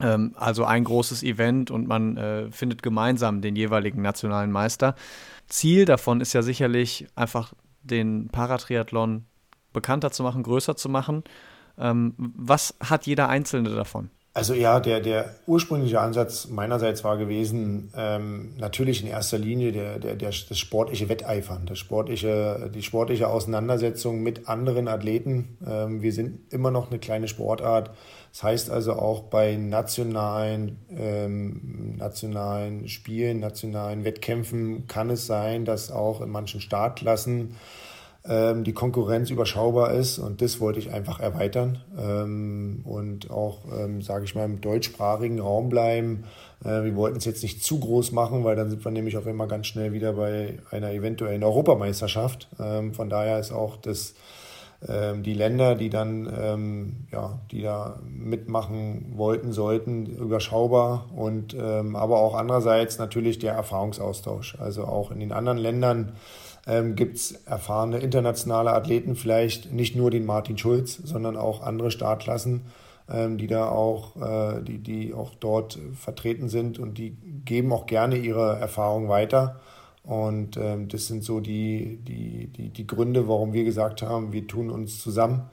Ähm, also ein großes Event und man äh, findet gemeinsam den jeweiligen nationalen Meister. Ziel davon ist ja sicherlich einfach den Paratriathlon bekannter zu machen, größer zu machen. Ähm, was hat jeder Einzelne davon? Also ja, der, der ursprüngliche Ansatz meinerseits war gewesen, ähm, natürlich in erster Linie der, der, der, das sportliche Wetteifern, das sportliche, die sportliche Auseinandersetzung mit anderen Athleten. Ähm, wir sind immer noch eine kleine Sportart. Das heißt also auch bei nationalen, ähm, nationalen Spielen, nationalen Wettkämpfen kann es sein, dass auch in manchen Startklassen ähm, die Konkurrenz überschaubar ist und das wollte ich einfach erweitern ähm, und auch, ähm, sage ich mal, im deutschsprachigen Raum bleiben. Äh, wir wollten es jetzt nicht zu groß machen, weil dann sind wir nämlich auf einmal ganz schnell wieder bei einer eventuellen Europameisterschaft. Ähm, von daher ist auch das ähm, die Länder, die dann ähm, ja, die da mitmachen wollten, sollten, überschaubar und ähm, aber auch andererseits natürlich der Erfahrungsaustausch. Also auch in den anderen Ländern ähm, gibt es erfahrene internationale Athleten, vielleicht nicht nur den Martin Schulz, sondern auch andere Startklassen, ähm, die da auch, äh, die, die auch dort vertreten sind und die geben auch gerne ihre Erfahrung weiter. Und ähm, das sind so die, die, die, die Gründe, warum wir gesagt haben, wir tun uns zusammen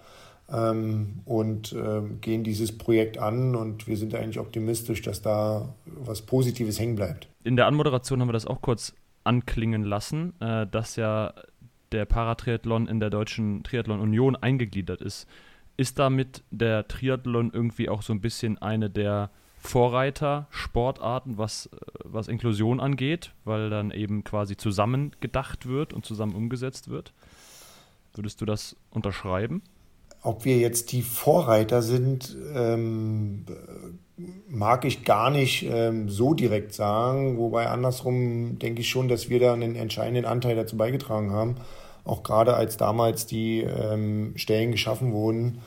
ähm, und ähm, gehen dieses Projekt an und wir sind eigentlich optimistisch, dass da was Positives hängen bleibt. In der Anmoderation haben wir das auch kurz anklingen lassen, äh, dass ja der Paratriathlon in der Deutschen Triathlon Union eingegliedert ist. Ist damit der Triathlon irgendwie auch so ein bisschen eine der Vorreiter-Sportarten, was, äh, was Inklusion angeht, weil dann eben quasi zusammen gedacht wird und zusammen umgesetzt wird? Würdest du das unterschreiben? Ob wir jetzt die Vorreiter sind, ähm, mag ich gar nicht ähm, so direkt sagen. Wobei andersrum denke ich schon, dass wir da einen entscheidenden Anteil dazu beigetragen haben. Auch gerade als damals die ähm, Stellen geschaffen wurden,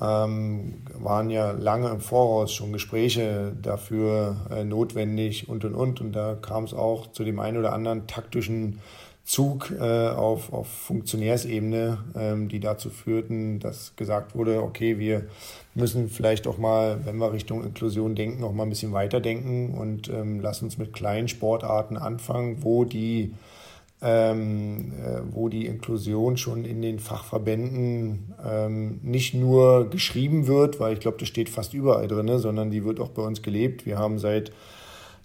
ähm, waren ja lange im Voraus schon Gespräche dafür äh, notwendig und und und. Und da kam es auch zu dem einen oder anderen taktischen Zug äh, auf, auf Funktionärsebene, ähm, die dazu führten, dass gesagt wurde, okay, wir müssen vielleicht auch mal, wenn wir Richtung Inklusion denken, noch mal ein bisschen weiterdenken und ähm, lassen uns mit kleinen Sportarten anfangen, wo die, ähm, äh, wo die Inklusion schon in den Fachverbänden ähm, nicht nur geschrieben wird, weil ich glaube, das steht fast überall drin, sondern die wird auch bei uns gelebt. Wir haben seit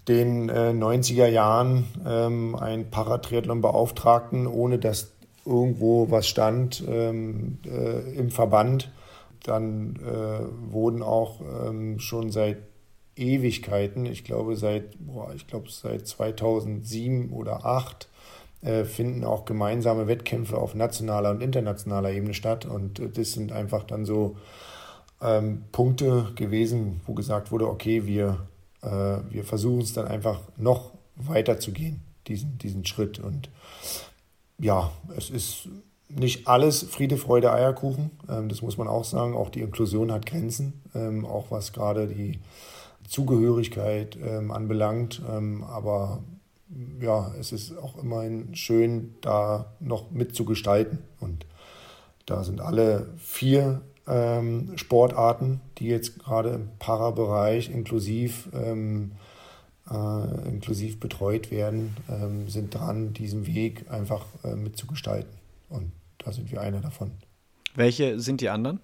den äh, 90er Jahren ähm, einen Paratriathlon-Beauftragten, ohne dass irgendwo was stand ähm, äh, im Verband. Dann äh, wurden auch ähm, schon seit Ewigkeiten, ich glaube seit, boah, ich glaube seit 2007 oder 2008, äh, finden auch gemeinsame Wettkämpfe auf nationaler und internationaler Ebene statt. Und äh, das sind einfach dann so ähm, Punkte gewesen, wo gesagt wurde, okay, wir wir versuchen es dann einfach noch weiter zu gehen, diesen, diesen Schritt. Und ja, es ist nicht alles Friede, Freude, Eierkuchen. Ähm, das muss man auch sagen. Auch die Inklusion hat Grenzen, ähm, auch was gerade die Zugehörigkeit ähm, anbelangt. aber ja, es ist auch immerhin schön, da noch mitzugestalten. Und da sind alle vier ähm, Sportarten, die jetzt gerade im Parabereich inklusiv, ähm, äh, inklusiv betreut werden, ähm, sind dran, diesen Weg einfach äh, mitzugestalten. Und da sind wir einer davon. Welche sind die anderen?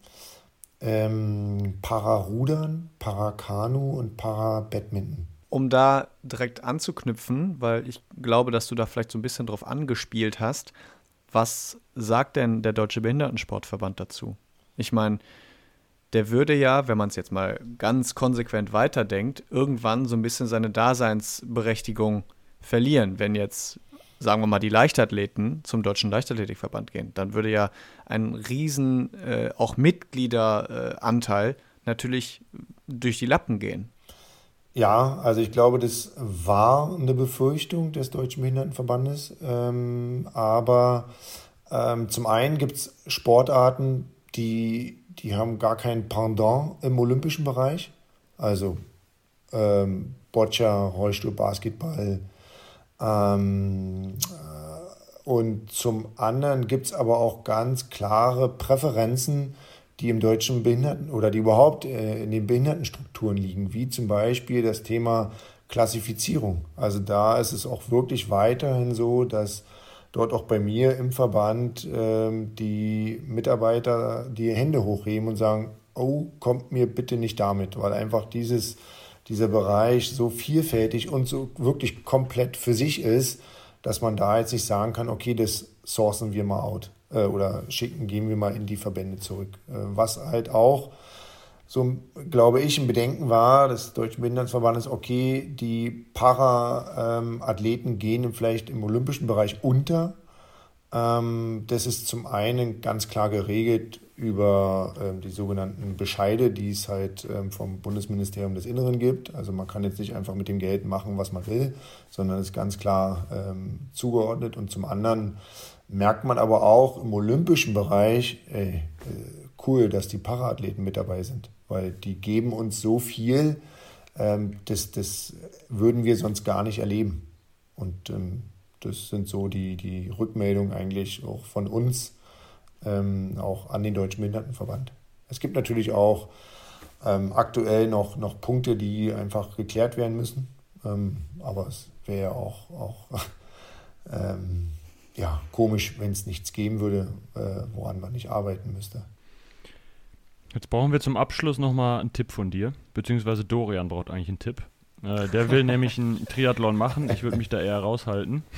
Ähm, Pararudern, Parakanu und Parabadminton. Um da direkt anzuknüpfen, weil ich glaube, dass du da vielleicht so ein bisschen drauf angespielt hast, was sagt denn der Deutsche Behindertensportverband dazu? Ich meine, der würde ja, wenn man es jetzt mal ganz konsequent weiterdenkt, irgendwann so ein bisschen seine Daseinsberechtigung verlieren, wenn jetzt, sagen wir mal, die Leichtathleten zum Deutschen Leichtathletikverband gehen. Dann würde ja ein riesen, äh, auch Mitgliederanteil äh, natürlich durch die Lappen gehen. Ja, also ich glaube, das war eine Befürchtung des Deutschen Behindertenverbandes. Ähm, aber ähm, zum einen gibt es Sportarten, die, die haben gar kein Pendant im olympischen Bereich. Also ähm, Boccia, Rollstuhl, Basketball. Ähm, äh, und zum anderen gibt es aber auch ganz klare Präferenzen, die im deutschen Behinderten oder die überhaupt äh, in den Behindertenstrukturen liegen, wie zum Beispiel das Thema Klassifizierung. Also da ist es auch wirklich weiterhin so, dass dort auch bei mir im Verband ähm, die Mitarbeiter die Hände hochheben und sagen, oh, kommt mir bitte nicht damit, weil einfach dieses, dieser Bereich so vielfältig und so wirklich komplett für sich ist, dass man da jetzt nicht sagen kann, okay, das sourcen wir mal out äh, oder schicken, gehen wir mal in die Verbände zurück. Äh, was halt auch so, glaube ich, ein Bedenken war des Deutschen Behindertenverbandes, okay, die Para-Athleten ähm, gehen vielleicht im olympischen Bereich unter. Ähm, das ist zum einen ganz klar geregelt über ähm, die sogenannten Bescheide, die es halt ähm, vom Bundesministerium des Inneren gibt. Also man kann jetzt nicht einfach mit dem Geld machen, was man will, sondern ist ganz klar ähm, zugeordnet. Und zum anderen merkt man aber auch im olympischen Bereich, ey, äh, cool, dass die Paraathleten mit dabei sind weil die geben uns so viel, ähm, das, das würden wir sonst gar nicht erleben. Und ähm, das sind so die, die Rückmeldungen eigentlich auch von uns, ähm, auch an den Deutschen Behindertenverband. Es gibt natürlich auch ähm, aktuell noch, noch Punkte, die einfach geklärt werden müssen. Ähm, aber es wäre auch, auch ähm, ja, komisch, wenn es nichts geben würde, äh, woran man nicht arbeiten müsste. Jetzt brauchen wir zum Abschluss nochmal einen Tipp von dir, beziehungsweise Dorian braucht eigentlich einen Tipp. Äh, der will nämlich einen Triathlon machen, ich würde mich da eher raushalten.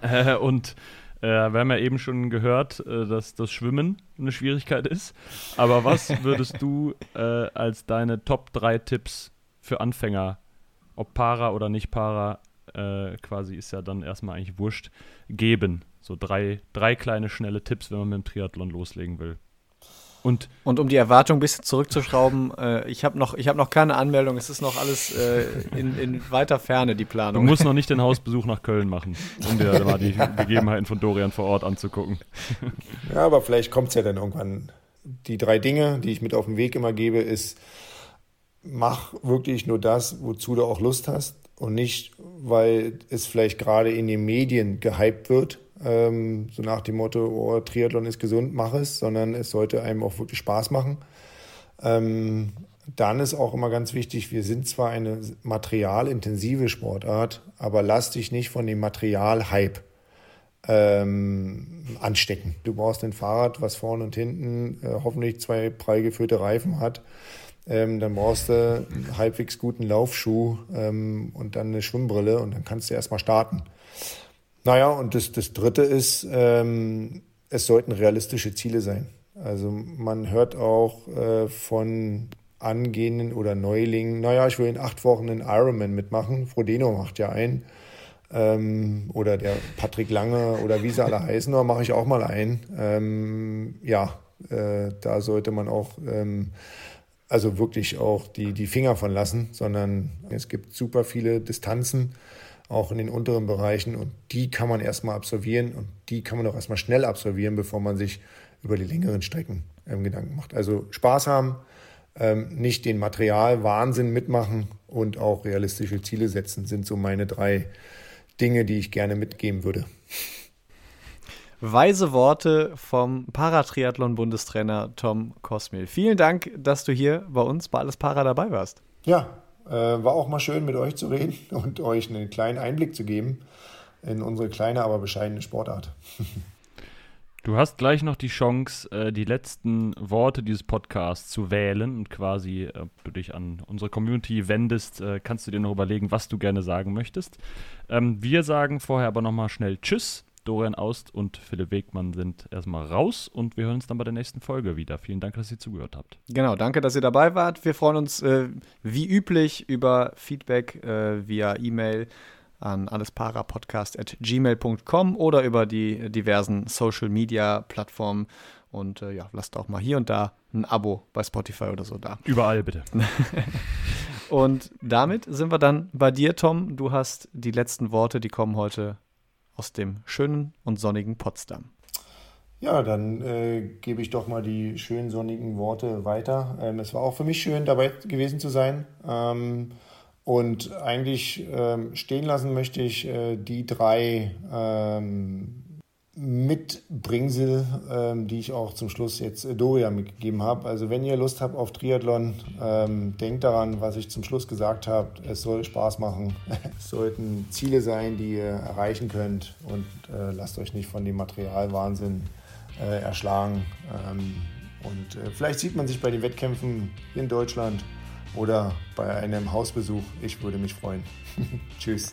Äh, und äh, wir haben ja eben schon gehört, äh, dass das Schwimmen eine Schwierigkeit ist. Aber was würdest du äh, als deine Top 3 Tipps für Anfänger, ob Para oder nicht Para, äh, quasi ist ja dann erstmal eigentlich wurscht, geben? So drei, drei kleine, schnelle Tipps, wenn man mit dem Triathlon loslegen will. Und, und um die Erwartung ein bisschen zurückzuschrauben, äh, ich habe noch, hab noch keine Anmeldung, es ist noch alles äh, in, in, weiter Ferne, die Planung. Du musst noch nicht den Hausbesuch nach Köln machen, um dir mal die Begebenheiten von Dorian vor Ort anzugucken. Ja, aber vielleicht kommt es ja dann irgendwann. Die drei Dinge, die ich mit auf den Weg immer gebe, ist, mach wirklich nur das, wozu du auch Lust hast und nicht, weil es vielleicht gerade in den Medien gehypt wird ähm, so nach dem Motto, oh, Triathlon ist gesund, mach es, sondern es sollte einem auch wirklich Spaß machen. Ähm, dann ist auch immer ganz wichtig, wir sind zwar eine materialintensive Sportart, aber lass dich nicht von dem Materialhype ähm, anstecken. Du brauchst ein Fahrrad, was vorne und hinten äh, hoffentlich zwei prall geführte Reifen hat. Ähm, dann brauchst du einen halbwegs guten Laufschuh ähm, und dann eine Schwimmbrille und dann kannst du erstmal starten. Naja, und das, das Dritte ist, ähm, es sollten realistische Ziele sein. Also man hört auch äh, von angehenden oder Neulingen, naja, ich will in acht Wochen einen Ironman mitmachen. Frodeno macht ja einen. Ähm, oder der Patrick Lange oder wie sie alle heißen, da mache ich auch mal einen. Ähm, ja, äh, da sollte man auch ähm, also wirklich auch die, die Finger von lassen, sondern es gibt super viele Distanzen auch in den unteren Bereichen. Und die kann man erstmal absolvieren und die kann man auch erstmal schnell absolvieren, bevor man sich über die längeren Strecken ähm, Gedanken macht. Also Spaß haben, ähm, nicht den Materialwahnsinn mitmachen und auch realistische Ziele setzen, sind so meine drei Dinge, die ich gerne mitgeben würde. Weise Worte vom Paratriathlon-Bundestrainer Tom Kosmil. Vielen Dank, dass du hier bei uns bei Alles Para dabei warst. Ja, war auch mal schön, mit euch zu reden und euch einen kleinen Einblick zu geben in unsere kleine, aber bescheidene Sportart. Du hast gleich noch die Chance, äh, die letzten Worte dieses Podcasts zu wählen und quasi, ob du dich an unsere Community wendest, äh, kannst du dir noch überlegen, was du gerne sagen möchtest. Ähm, wir sagen vorher aber nochmal schnell Tschüss. Dorian Aust und Philipp Wegmann sind erstmal raus und wir hören uns dann bei der nächsten Folge wieder. Vielen Dank, dass ihr zugehört habt. Genau, danke, dass ihr dabei wart. Wir freuen uns äh, wie üblich über Feedback äh, via E-Mail an allesparapodcast.gmail.com oder über die diversen Social Media Plattformen. Und äh, ja, lasst auch mal hier und da ein Abo bei Spotify oder so da. Überall bitte. und damit sind wir dann bei dir, Tom. Du hast die letzten Worte, die kommen heute aus dem schönen und sonnigen Potsdam. Ja, dann äh, gebe ich doch mal die schönen sonnigen Worte weiter. Ähm, es war auch für mich schön, dabei gewesen zu sein. Ähm, und eigentlich ähm, stehen lassen möchte ich äh, die drei ähm, Mitbringsel, ähm, die ich auch zum Schluss jetzt äh, Doria mitgegeben habe. Also wenn ihr Lust habt auf Triathlon, ähm, denkt daran, was ich zum Schluss gesagt habe. Es soll Spaß machen. es sollten Ziele sein, die ihr erreichen könnt und äh, lasst euch nicht von dem Materialwahnsinn äh, erschlagen. Ähm, Und äh, vielleicht sieht man sich bei den Wettkämpfen in Deutschland oder bei einem Hausbesuch. Ich würde mich freuen. Tschüss.